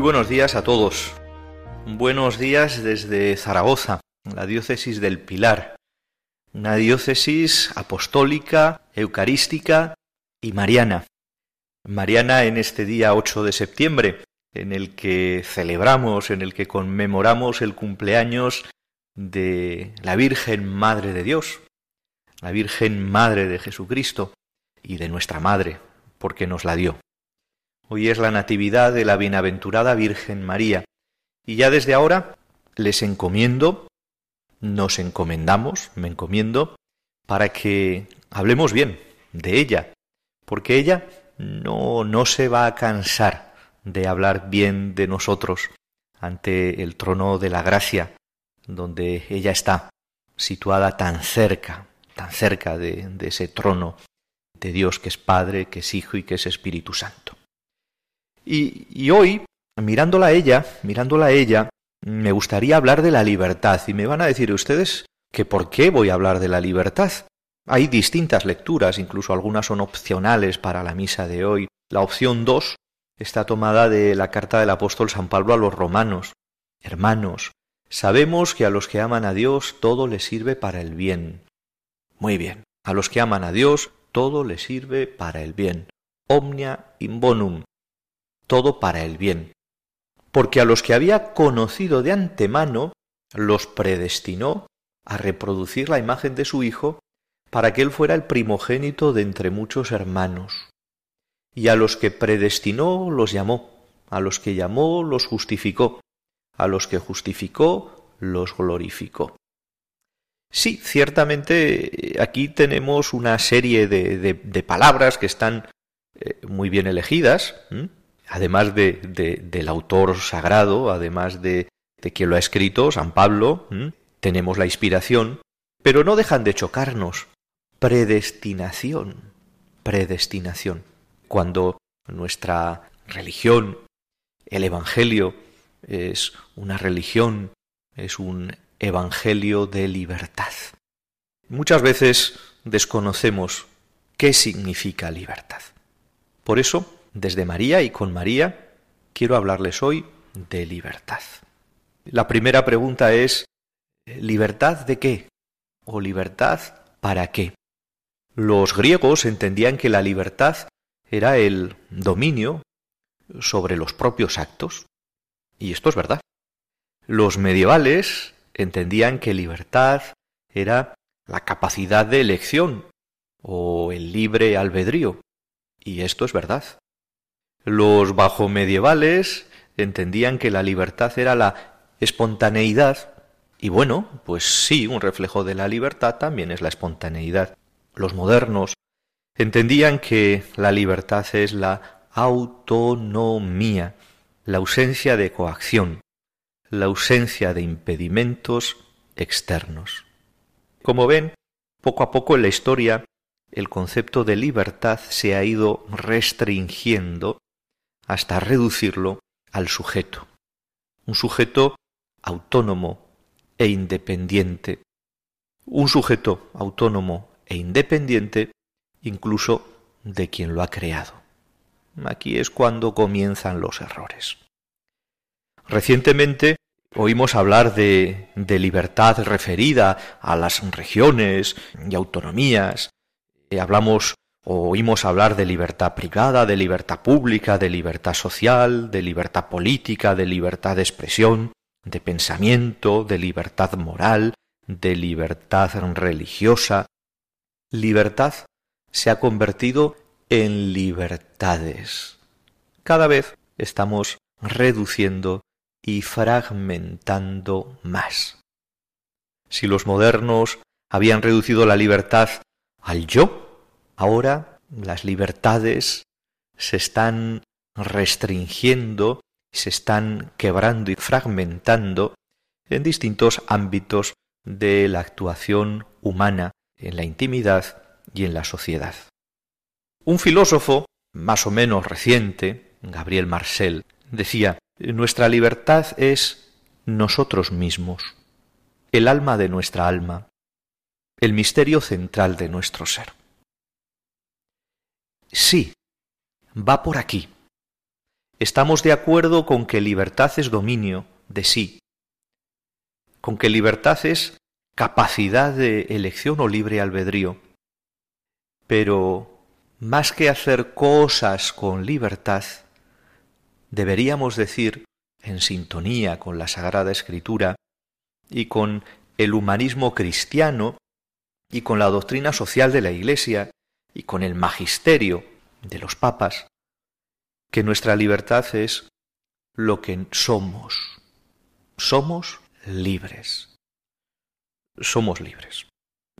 Buenos días a todos. Buenos días desde Zaragoza, la diócesis del Pilar, una diócesis apostólica, eucarística y mariana. Mariana en este día 8 de septiembre, en el que celebramos, en el que conmemoramos el cumpleaños de la Virgen Madre de Dios, la Virgen Madre de Jesucristo y de nuestra Madre, porque nos la dio. Hoy es la Natividad de la Bienaventurada Virgen María. Y ya desde ahora les encomiendo, nos encomendamos, me encomiendo, para que hablemos bien de ella, porque ella no, no se va a cansar de hablar bien de nosotros ante el trono de la gracia, donde ella está, situada tan cerca, tan cerca de, de ese trono de Dios que es Padre, que es Hijo y que es Espíritu Santo. Y, hoy, mirándola a ella, mirándola a ella, me gustaría hablar de la libertad. Y me van a decir ustedes que por qué voy a hablar de la libertad. Hay distintas lecturas, incluso algunas son opcionales para la misa de hoy. La opción 2 está tomada de la carta del apóstol San Pablo a los romanos. Hermanos, sabemos que a los que aman a Dios todo les sirve para el bien. Muy bien, a los que aman a Dios todo les sirve para el bien. Omnia in bonum, todo para el bien, porque a los que había conocido de antemano los predestinó a reproducir la imagen de su Hijo para que él fuera el primogénito de entre muchos hermanos. Y a los que predestinó los llamó, a los que llamó los justificó, a los que justificó los glorificó. Sí, ciertamente eh, aquí tenemos una serie de, de, palabras que están eh, muy bien elegidas, además de, del autor sagrado, además de, de quien lo ha escrito, San Pablo, tenemos la inspiración, pero no dejan de chocarnos. Predestinación, predestinación. Cuando nuestra religión, el Evangelio, es una religión, es un Evangelio de libertad. Muchas veces desconocemos qué significa libertad. Por eso, desde María y con María, quiero hablarles hoy de libertad. La primera pregunta es, ¿libertad de qué? ¿O libertad para qué? Los griegos entendían que la libertad era el dominio sobre los propios actos. Y esto es verdad. Los medievales entendían que libertad era la capacidad de elección o el libre albedrío. Y esto es verdad. Los bajo medievales entendían que la libertad era la espontaneidad, y bueno, pues sí, un reflejo de la libertad también es la espontaneidad. Los modernos entendían que la libertad es la autonomía, la ausencia de coacción, la ausencia de impedimentos externos. Como ven, poco a poco en la historia el concepto de libertad se ha ido restringiendo hasta reducirlo al sujeto, un sujeto autónomo e independiente, un sujeto autónomo e independiente incluso de quien lo ha creado. Aquí es cuando comienzan los errores. Recientemente oímos hablar de, de libertad referida a las regiones y autonomías, eh, hablamos Oímos hablar de libertad privada, de libertad pública, de libertad social, de libertad política, de libertad de expresión, de pensamiento, de libertad moral, de libertad religiosa. libertad se ha convertido en libertades. Cada vez estamos reduciendo y fragmentando más. Si los modernos habían reducido la libertad al yo, ahora las libertades se están restringiendo, se están quebrando y fragmentando en distintos ámbitos de la actuación humana en la intimidad y en la sociedad. Un filósofo, más o menos reciente, Gabriel Marcel, decía, nuestra libertad es nosotros mismos, el alma de nuestra alma, el misterio central de nuestro ser. Sí, va por aquí. Estamos de acuerdo con que libertad es dominio de sí, con que libertad es capacidad de elección o libre albedrío. Pero más que hacer cosas con libertad, deberíamos decir, en sintonía con la Sagrada Escritura y con el humanismo cristiano y con la doctrina social de la Iglesia y con el magisterio de los papas, que nuestra libertad es lo que somos. Somos libres. Somos libres.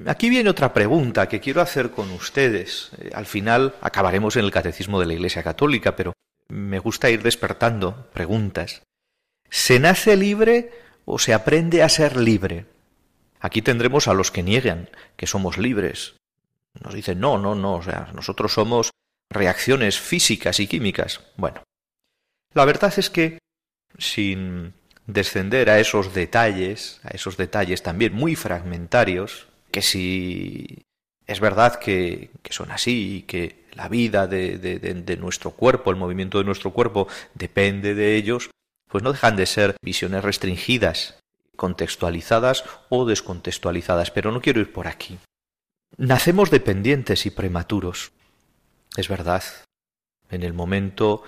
Aquí viene otra pregunta que quiero hacer con ustedes. Eh, al final acabaremos en el catecismo de la Iglesia Católica, pero me gusta ir despertando preguntas. ¿Se nace libre o se aprende a ser libre? Aquí tendremos a los que niegan que somos libres. Nos dicen, no, no, no, o sea, nosotros somos reacciones físicas y químicas. Bueno, la verdad es que, sin descender a esos detalles, a esos detalles también muy fragmentarios, que si es verdad que, son así y que la vida de, de, nuestro cuerpo, el movimiento de nuestro cuerpo depende de ellos, pues no dejan de ser visiones restringidas, contextualizadas o descontextualizadas, pero no quiero ir por aquí. Nacemos dependientes y prematuros. Es verdad. En el momento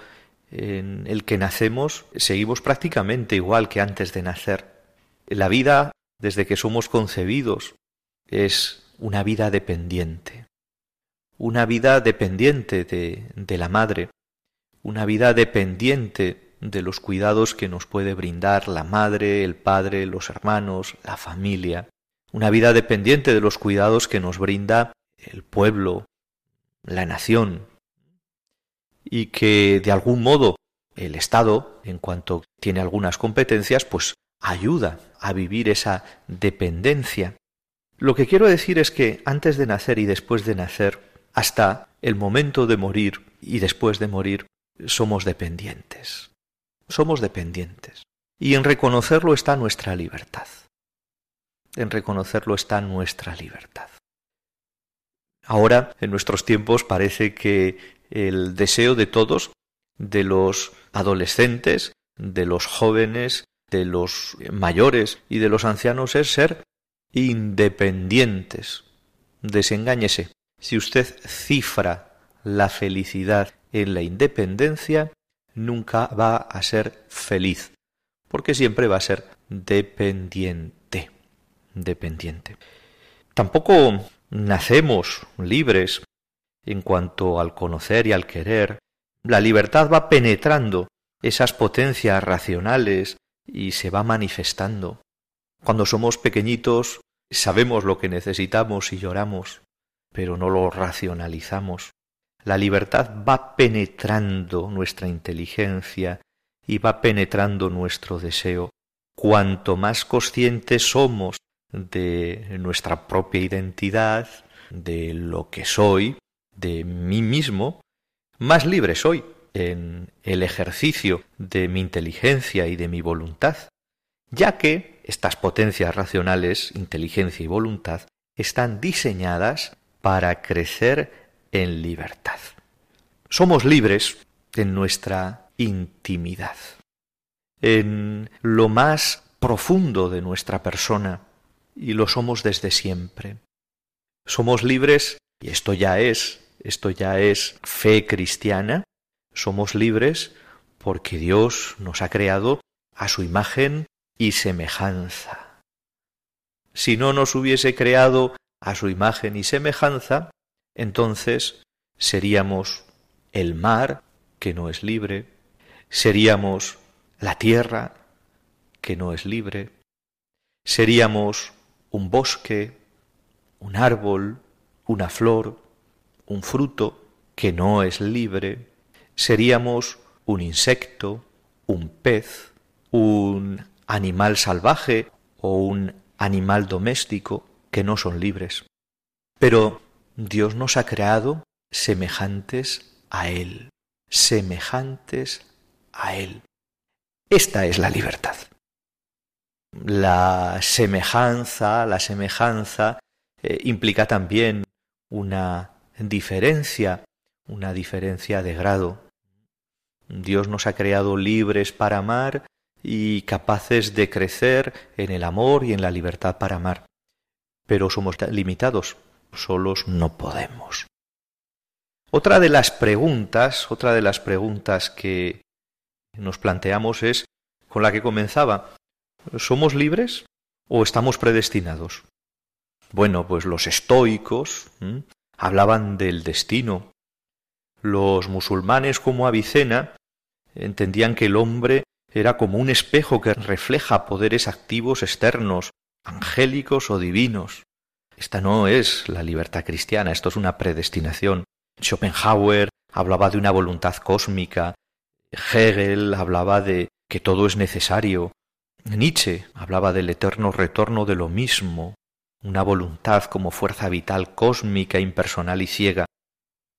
en el que nacemos, seguimos prácticamente igual que antes de nacer. La vida, desde que somos concebidos, es una vida dependiente. Una vida dependiente de, de la madre. Una vida dependiente de los cuidados que nos puede brindar la madre, el padre, los hermanos, la familia. Una vida dependiente de los cuidados que nos brinda el pueblo, la nación, y que de algún modo el Estado, en cuanto tiene algunas competencias, pues ayuda a vivir esa dependencia. Lo que quiero decir es que antes de nacer y después de nacer, hasta el momento de morir y después de morir, somos dependientes. Somos dependientes. Y en reconocerlo está nuestra libertad. En reconocerlo está nuestra libertad. Ahora, en nuestros tiempos, parece que el deseo de todos, de los adolescentes, de los jóvenes, de los mayores y de los ancianos, es ser independientes. Desengáñese. Si usted cifra la felicidad en la independencia, nunca va a ser feliz, porque siempre va a ser dependiente. Dependiente. Tampoco nacemos libres en cuanto al conocer y al querer. La libertad va penetrando esas potencias racionales y se va manifestando. Cuando somos pequeñitos sabemos lo que necesitamos y lloramos, pero no lo racionalizamos. La libertad va penetrando nuestra inteligencia y va penetrando nuestro deseo. Cuanto más conscientes somos de nuestra propia identidad, de lo que soy, de mí mismo, más libre soy en el ejercicio de mi inteligencia y de mi voluntad, ya que estas potencias racionales, inteligencia y voluntad, están diseñadas para crecer en libertad. Somos libres en nuestra intimidad, en lo más profundo de nuestra persona, y lo somos desde siempre. Somos libres, y esto ya es, esto ya es fe cristiana, somos libres porque Dios nos ha creado a su imagen y semejanza. Si no nos hubiese creado a su imagen y semejanza, entonces seríamos el mar, que no es libre, seríamos la tierra, que no es libre, seríamos un bosque, un árbol, una flor, un fruto, que no es libre, seríamos un insecto, un pez, un animal salvaje o un animal doméstico que no son libres. Pero Dios nos ha creado semejantes a Él, semejantes a Él. Esta es la libertad. La semejanza, la semejanza eh, implica también una diferencia, una diferencia de grado. Dios nos ha creado libres para amar y capaces de crecer en el amor y en la libertad para amar. Pero somos limitados, solos no podemos. Otra de las preguntas, otra de las preguntas que nos planteamos es con la que comenzaba. ¿Somos libres o estamos predestinados? Bueno, pues los estoicos hablaban del destino. Los musulmanes como Avicena entendían que el hombre era como un espejo que refleja poderes activos externos, angélicos o divinos. Esta no es la libertad cristiana, esto es una predestinación. Schopenhauer hablaba de una voluntad cósmica, Hegel hablaba de que todo es necesario, Nietzsche hablaba del eterno retorno de lo mismo, una voluntad como fuerza vital cósmica, impersonal y ciega.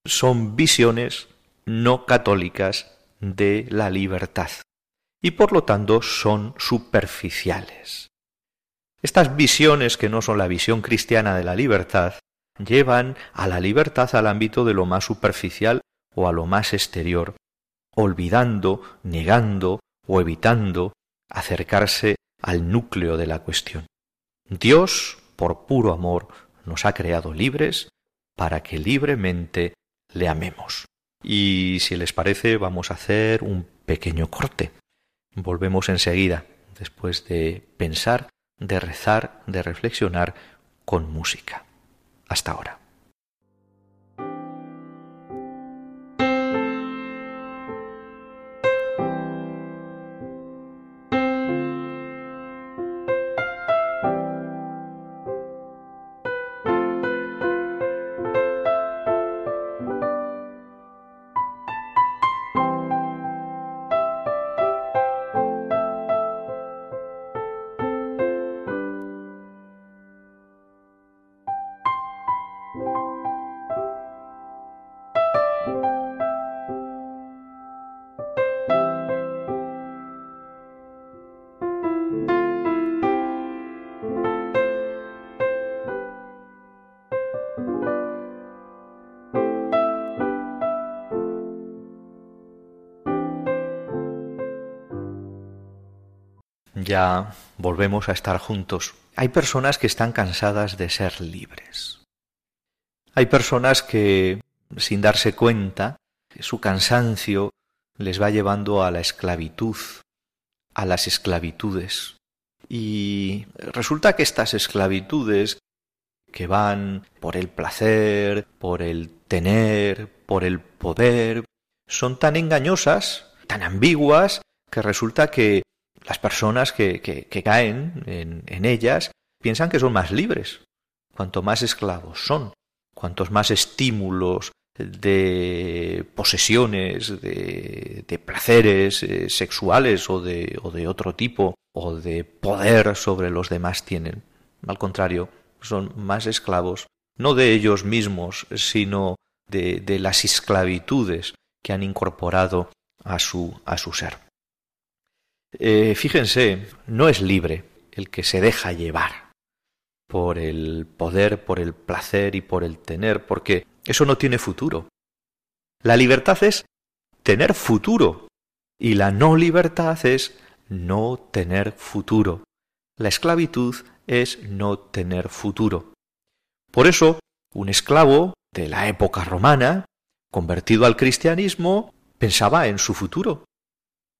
Son visiones no católicas de la libertad y por lo tanto son superficiales. Estas visiones que no son la visión cristiana de la libertad llevan a la libertad al ámbito de lo más superficial o a lo más exterior, olvidando, negando o evitando acercarse al núcleo de la cuestión. Dios, por puro amor, nos ha creado libres para que libremente le amemos. Y si les parece, vamos a hacer un pequeño corte. Volvemos enseguida, después de pensar, de rezar, de reflexionar con música. Hasta ahora. Ya volvemos a estar juntos. Hay personas que están cansadas de ser libres. Hay personas que, sin darse cuenta, su cansancio les va llevando a la esclavitud, a las esclavitudes. Y resulta que estas esclavitudes que van por el placer, por el tener, por el poder, son tan engañosas, tan ambiguas, que resulta que las personas que, que, caen en, ellas piensan que son más libres, cuanto más esclavos son, cuantos más estímulos de posesiones, de, de placeres eh, sexuales o de, o de otro tipo, o de poder sobre los demás tienen. Al contrario, son más esclavos, no de ellos mismos, sino de, de las esclavitudes que han incorporado a su, a su ser. Eh, fíjense, no es libre el que se deja llevar por el poder, por el placer y por el tener, porque eso no tiene futuro. La libertad es tener futuro y la no libertad es no tener futuro. La esclavitud es no tener futuro. Por eso, un esclavo de la época romana, convertido al cristianismo, pensaba en su futuro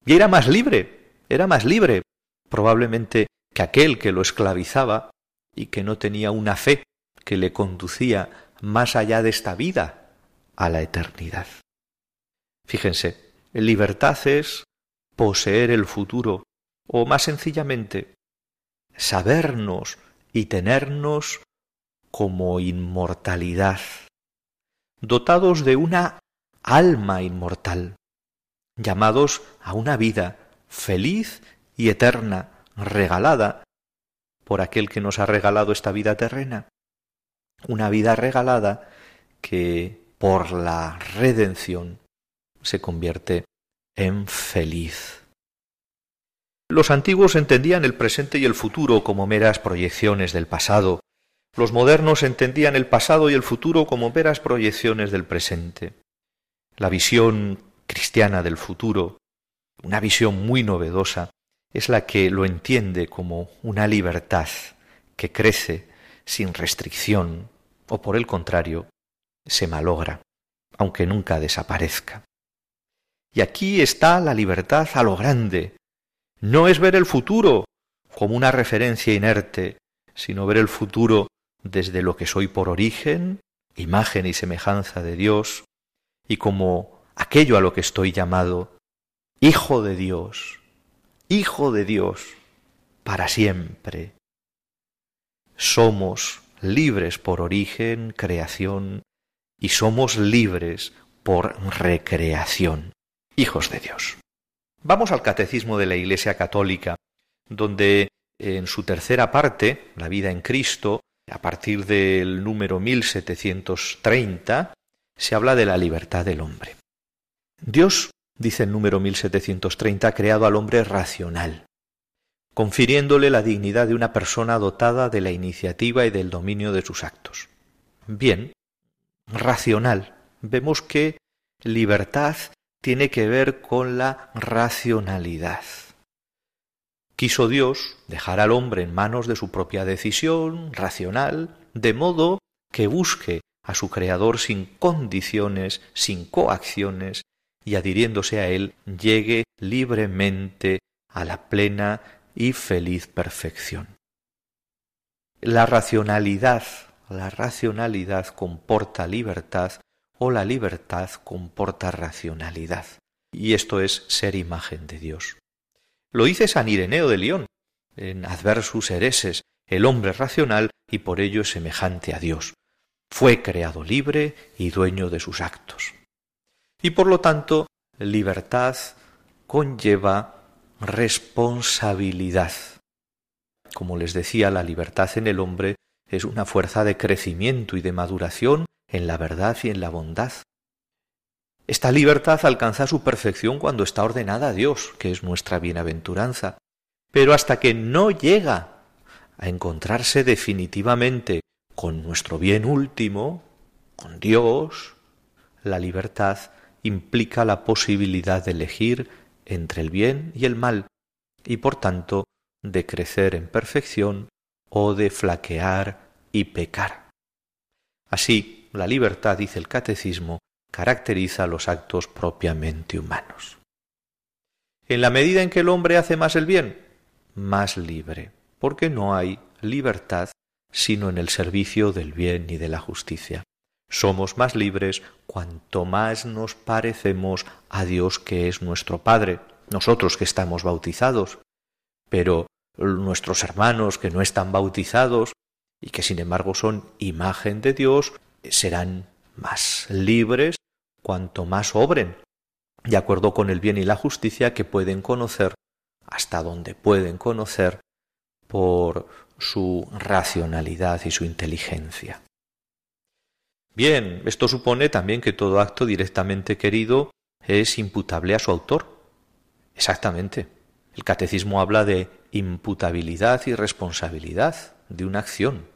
y era más libre era más libre, probablemente, que aquel que lo esclavizaba y que no tenía una fe que le conducía más allá de esta vida a la eternidad. Fíjense, libertad es poseer el futuro, o más sencillamente, sabernos y tenernos como inmortalidad, dotados de una alma inmortal, llamados a una vida feliz y eterna, regalada por aquel que nos ha regalado esta vida terrena, una vida regalada que por la redención se convierte en feliz. Los antiguos entendían el presente y el futuro como meras proyecciones del pasado. Los modernos entendían el pasado y el futuro como meras proyecciones del presente. La visión cristiana del futuro, una visión muy novedosa, es la que lo entiende como una libertad que crece sin restricción o por el contrario se malogra, aunque nunca desaparezca. Y aquí está la libertad a lo grande. No es ver el futuro como una referencia inerte, sino ver el futuro desde lo que soy por origen, imagen y semejanza de Dios, y como aquello a lo que estoy llamado, Hijo de Dios, Hijo de Dios, para siempre. Somos libres por origen, creación, y somos libres por recreación hijos de Dios. Vamos al Catecismo de la Iglesia Católica, donde en su tercera parte, la vida en Cristo, a partir del número 1730, se habla de la libertad del hombre. Dios, dice el número 1730, ha creado al hombre racional, confiriéndole la dignidad de una persona dotada de la iniciativa y del dominio de sus actos. Bien, racional. Vemos que libertad tiene que ver con la racionalidad. Quiso Dios dejar al hombre en manos de su propia decisión racional, de modo que busque a su Creador sin condiciones, sin coacciones, y adhiriéndose a Él llegue libremente a la plena y feliz perfección. La racionalidad, la racionalidad comporta libertad o la libertad comporta racionalidad. Y esto es ser imagen de Dios. Lo dice San Ireneo de León, en Adversus Hereses, el hombre racional y por ello es semejante a Dios. Fue creado libre y dueño de sus actos. Y por lo tanto, libertad conlleva responsabilidad. Como les decía, la libertad en el hombre es una fuerza de crecimiento y de maduración en la verdad y en la bondad. Esta libertad alcanza su perfección cuando está ordenada a Dios, que es nuestra bienaventuranza. Pero hasta que no llega a encontrarse definitivamente con nuestro bien último, con Dios, la libertad implica la posibilidad de elegir entre el bien y el mal, y por tanto de crecer en perfección o de flaquear y pecar. Así, la libertad, dice el catecismo, caracteriza los actos propiamente humanos. En la medida en que el hombre hace más el bien, más libre, porque no hay libertad sino en el servicio del bien y de la justicia. Somos más libres cuanto más nos parecemos a Dios que es nuestro Padre, nosotros que estamos bautizados, pero nuestros hermanos que no están bautizados y que sin embargo son imagen de Dios, serán más libres cuanto más obren, de acuerdo con el bien y la justicia que pueden conocer, hasta donde pueden conocer, por su racionalidad y su inteligencia. Bien, esto supone también que todo acto directamente querido es imputable a su autor. Exactamente. El catecismo habla de imputabilidad y responsabilidad de una acción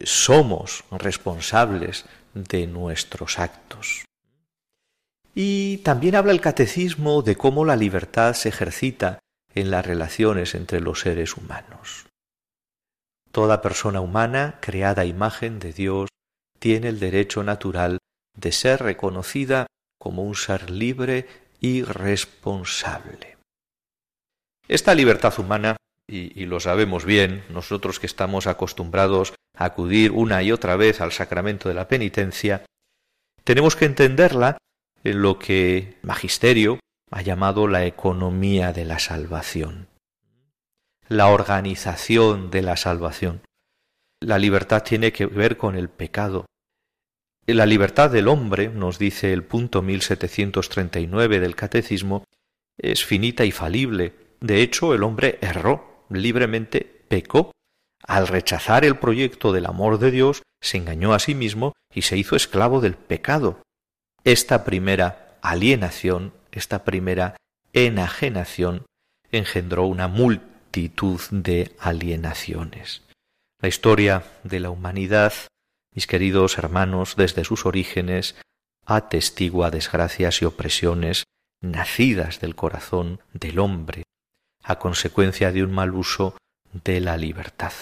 somos responsables de nuestros actos. Y también habla el catecismo de cómo la libertad se ejercita en las relaciones entre los seres humanos. Toda persona humana, creada a imagen de Dios, tiene el derecho natural de ser reconocida como un ser libre y responsable. Esta libertad humana, y, lo sabemos bien, nosotros que estamos acostumbrados acudir una y otra vez al sacramento de la penitencia, tenemos que entenderla en lo que Magisterio ha llamado la economía de la salvación, la organización de la salvación. La libertad tiene que ver con el pecado. La libertad del hombre, nos dice el punto 1739 del Catecismo, es finita y falible. De hecho, el hombre erró, libremente pecó. Al rechazar el proyecto del amor de Dios, se engañó a sí mismo y se hizo esclavo del pecado. Esta primera alienación, esta primera enajenación, engendró una multitud de alienaciones. La historia de la humanidad, mis queridos hermanos, desde sus orígenes, atestigua desgracias y opresiones nacidas del corazón del hombre, a consecuencia de un mal uso de la libertad.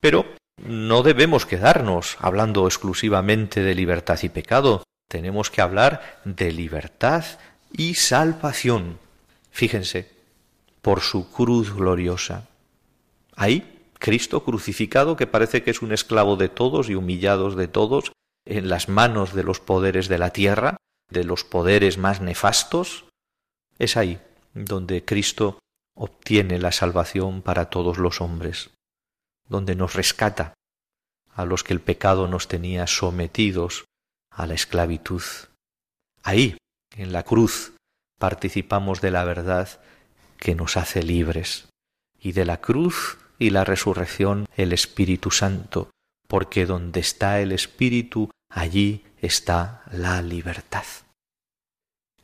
Pero no debemos quedarnos hablando exclusivamente de libertad y pecado, tenemos que hablar de libertad y salvación. Fíjense, por su cruz gloriosa. Ahí, Cristo crucificado, que parece que es un esclavo de todos y humillados de todos, en las manos de los poderes de la tierra, de los poderes más nefastos, es ahí donde Cristo obtiene la salvación para todos los hombres, donde nos rescata a los que el pecado nos tenía sometidos a la esclavitud. Ahí, en la cruz, participamos de la verdad que nos hace libres, y de la cruz y la resurrección el Espíritu Santo, porque donde está el Espíritu, allí está la libertad.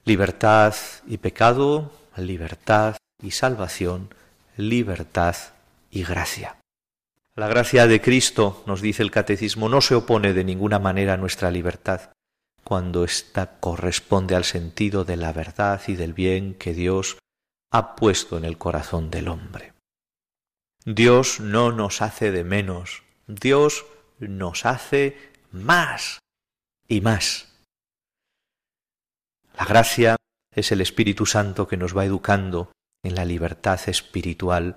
Libertad y pecado, libertad y salvación, libertad y gracia. La gracia de Cristo, nos dice el Catecismo, no se opone de ninguna manera a nuestra libertad, cuando ésta corresponde al sentido de la verdad y del bien que Dios ha puesto en el corazón del hombre. Dios no nos hace de menos, Dios nos hace más y más. La gracia es el Espíritu Santo que nos va educando en la libertad espiritual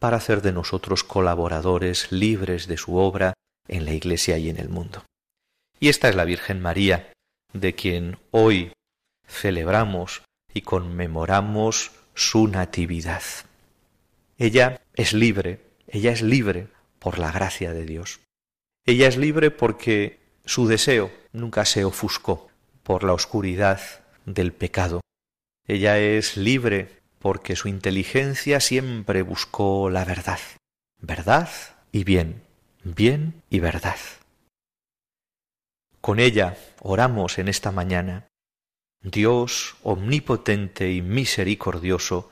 para hacer de nosotros colaboradores libres de su obra en la Iglesia y en el mundo. Y esta es la Virgen María, de quien hoy celebramos y conmemoramos su natividad. Ella es libre, ella es libre por la gracia de Dios. Ella es libre porque su deseo nunca se ofuscó por la oscuridad del pecado. Ella es libre porque su inteligencia siempre buscó la verdad, verdad y bien, bien y verdad. Con ella oramos en esta mañana. Dios omnipotente y misericordioso,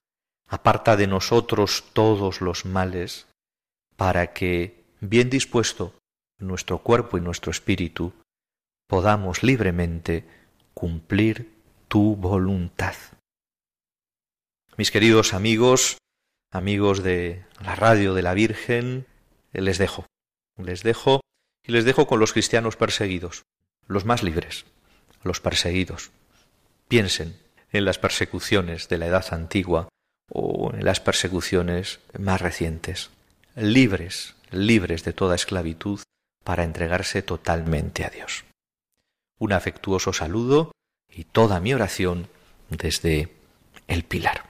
aparta de nosotros todos los males, para que, bien dispuesto, nuestro cuerpo y nuestro espíritu, podamos libremente cumplir tu voluntad. Mis queridos amigos, amigos de la radio de la Virgen, les dejo, les dejo y les dejo con los cristianos perseguidos, los más libres, los perseguidos. Piensen en las persecuciones de la edad antigua o en las persecuciones más recientes, libres, libres de toda esclavitud para entregarse totalmente a Dios. Un afectuoso saludo y toda mi oración desde el Pilar.